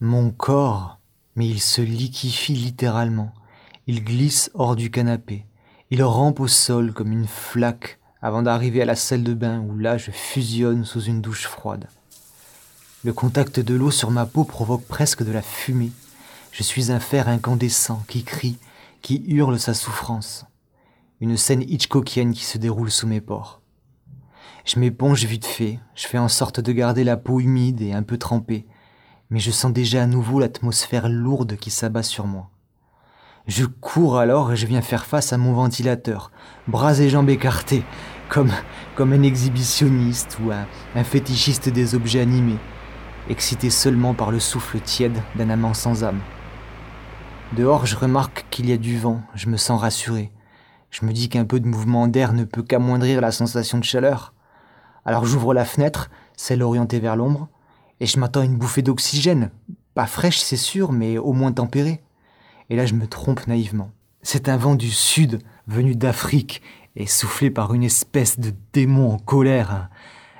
Mon corps, mais il se liquifie littéralement. Il glisse hors du canapé. Il rampe au sol comme une flaque avant d'arriver à la salle de bain où là je fusionne sous une douche froide. Le contact de l'eau sur ma peau provoque presque de la fumée. Je suis un fer incandescent qui crie, qui hurle sa souffrance. Une scène hitchcockienne qui se déroule sous mes pores. Je m'éponge vite fait, je fais en sorte de garder la peau humide et un peu trempée, mais je sens déjà à nouveau l'atmosphère lourde qui s'abat sur moi. Je cours alors et je viens faire face à mon ventilateur, bras et jambes écartés, comme, comme un exhibitionniste ou un, un fétichiste des objets animés, excité seulement par le souffle tiède d'un amant sans âme. Dehors, je remarque qu'il y a du vent, je me sens rassuré. Je me dis qu'un peu de mouvement d'air ne peut qu'amoindrir la sensation de chaleur. Alors j'ouvre la fenêtre, celle orientée vers l'ombre, et je m'attends à une bouffée d'oxygène. Pas fraîche, c'est sûr, mais au moins tempérée. Et là, je me trompe naïvement. C'est un vent du sud, venu d'Afrique, et soufflé par une espèce de démon en colère.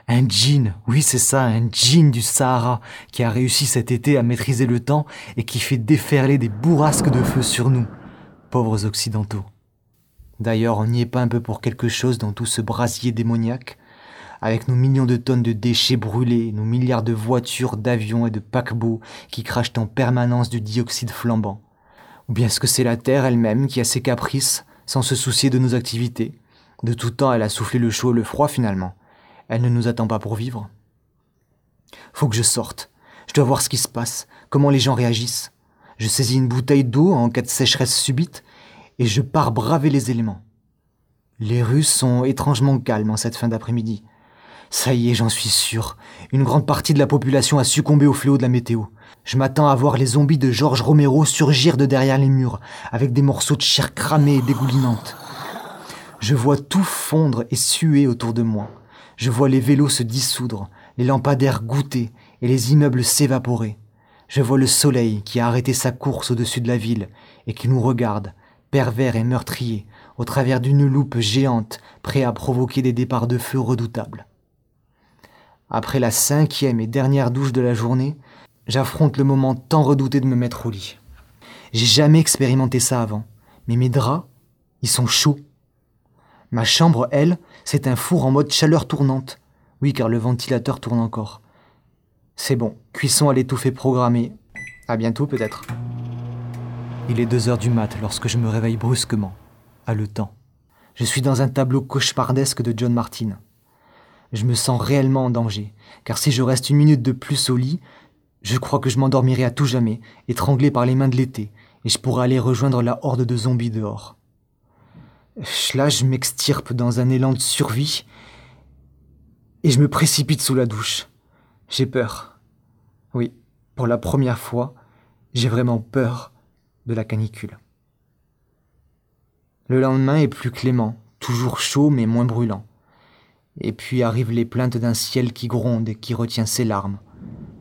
Un, djinn, oui c'est ça, un djinn du Sahara, qui a réussi cet été à maîtriser le temps et qui fait déferler des bourrasques de feu sur nous, pauvres occidentaux. D'ailleurs, on n'y est pas un peu pour quelque chose dans tout ce brasier démoniaque avec nos millions de tonnes de déchets brûlés, nos milliards de voitures, d'avions et de paquebots qui crachent en permanence du dioxyde flambant. Ou bien est-ce que c'est la Terre elle-même qui a ses caprices, sans se soucier de nos activités? De tout temps, elle a soufflé le chaud et le froid finalement. Elle ne nous attend pas pour vivre. Faut que je sorte. Je dois voir ce qui se passe, comment les gens réagissent. Je saisis une bouteille d'eau en cas de sécheresse subite et je pars braver les éléments. Les rues sont étrangement calmes en cette fin d'après-midi. Ça y est, j'en suis sûr. Une grande partie de la population a succombé au fléau de la météo. Je m'attends à voir les zombies de Georges Romero surgir de derrière les murs, avec des morceaux de chair cramée et dégoulinante. Je vois tout fondre et suer autour de moi. Je vois les vélos se dissoudre, les lampadaires goûter et les immeubles s'évaporer. Je vois le soleil qui a arrêté sa course au-dessus de la ville et qui nous regarde, pervers et meurtrier, au travers d'une loupe géante, prêt à provoquer des départs de feu redoutables. Après la cinquième et dernière douche de la journée, j'affronte le moment tant redouté de me mettre au lit. J'ai jamais expérimenté ça avant, mais mes draps, ils sont chauds. Ma chambre, elle, c'est un four en mode chaleur tournante. Oui, car le ventilateur tourne encore. C'est bon, cuisson à l'étouffée programmée. À bientôt peut-être. Il est deux heures du mat lorsque je me réveille brusquement, temps. Je suis dans un tableau cauchemardesque de John Martin je me sens réellement en danger, car si je reste une minute de plus au lit, je crois que je m'endormirai à tout jamais, étranglé par les mains de l'été, et je pourrai aller rejoindre la horde de zombies dehors. Là, je m'extirpe dans un élan de survie, et je me précipite sous la douche. J'ai peur. Oui, pour la première fois, j'ai vraiment peur de la canicule. Le lendemain est plus clément, toujours chaud mais moins brûlant. Et puis arrivent les plaintes d'un ciel qui gronde et qui retient ses larmes,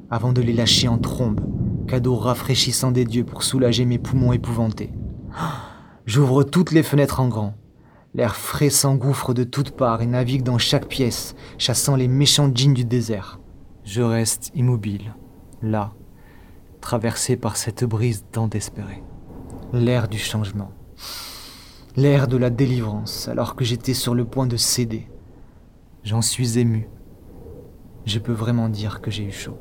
avant de les lâcher en trombe, cadeau rafraîchissant des dieux pour soulager mes poumons épouvantés. J'ouvre toutes les fenêtres en grand. L'air frais s'engouffre de toutes parts et navigue dans chaque pièce, chassant les méchants djinns du désert. Je reste immobile, là, traversé par cette brise tant espérée. L'air du changement. L'air de la délivrance, alors que j'étais sur le point de céder. J'en suis ému. Je peux vraiment dire que j'ai eu chaud.